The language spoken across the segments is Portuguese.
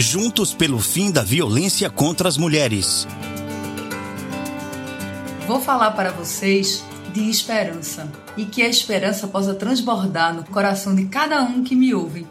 Juntos pelo fim da violência contra as mulheres. Vou falar para vocês de esperança e que a esperança possa transbordar no coração de cada um que me ouve.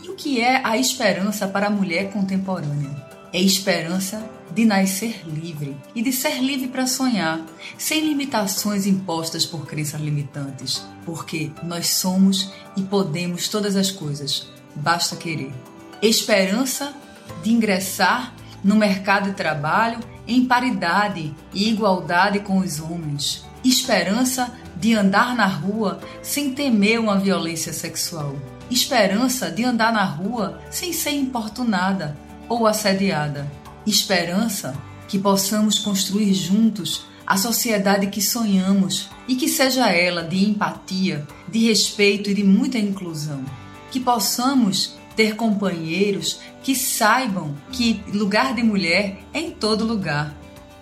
E o que é a esperança para a mulher contemporânea? É esperança de nascer livre e de ser livre para sonhar, sem limitações impostas por crenças limitantes, porque nós somos e podemos todas as coisas, basta querer. Esperança de ingressar no mercado de trabalho em paridade e igualdade com os homens. Esperança de andar na rua sem temer uma violência sexual. Esperança de andar na rua sem ser importunada ou assediada. Esperança que possamos construir juntos a sociedade que sonhamos e que seja ela de empatia, de respeito e de muita inclusão. Que possamos ter companheiros que saibam que lugar de mulher é em todo lugar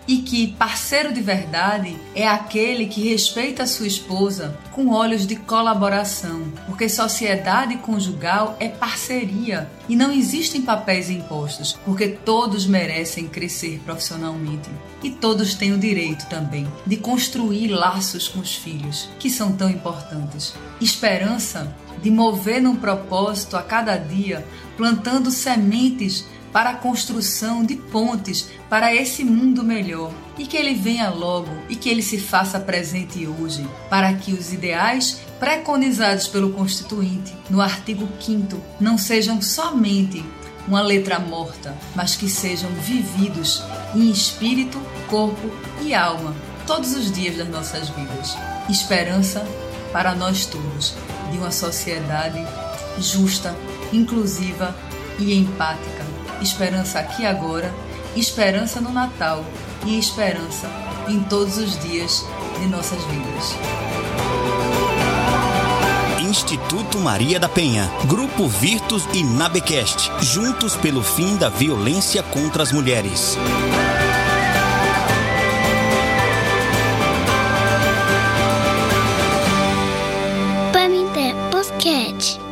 e que parceiro de verdade é aquele que respeita a sua esposa com olhos de colaboração, porque sociedade conjugal é parceria e não existem papéis impostos, porque todos merecem crescer profissionalmente e todos têm o direito também de construir laços com os filhos, que são tão importantes. Esperança de mover num propósito a cada dia, plantando sementes para a construção de pontes para esse mundo melhor e que ele venha logo e que ele se faça presente hoje, para que os ideais preconizados pelo Constituinte no artigo 5 não sejam somente uma letra morta, mas que sejam vividos em espírito, corpo e alma todos os dias das nossas vidas. Esperança para nós todos de uma sociedade justa, inclusiva e empática esperança aqui e agora, esperança no Natal e esperança em todos os dias de nossas vidas. Instituto Maria da Penha, Grupo Virtus e Nabecast, juntos pelo fim da violência contra as mulheres. Pamité Basquete.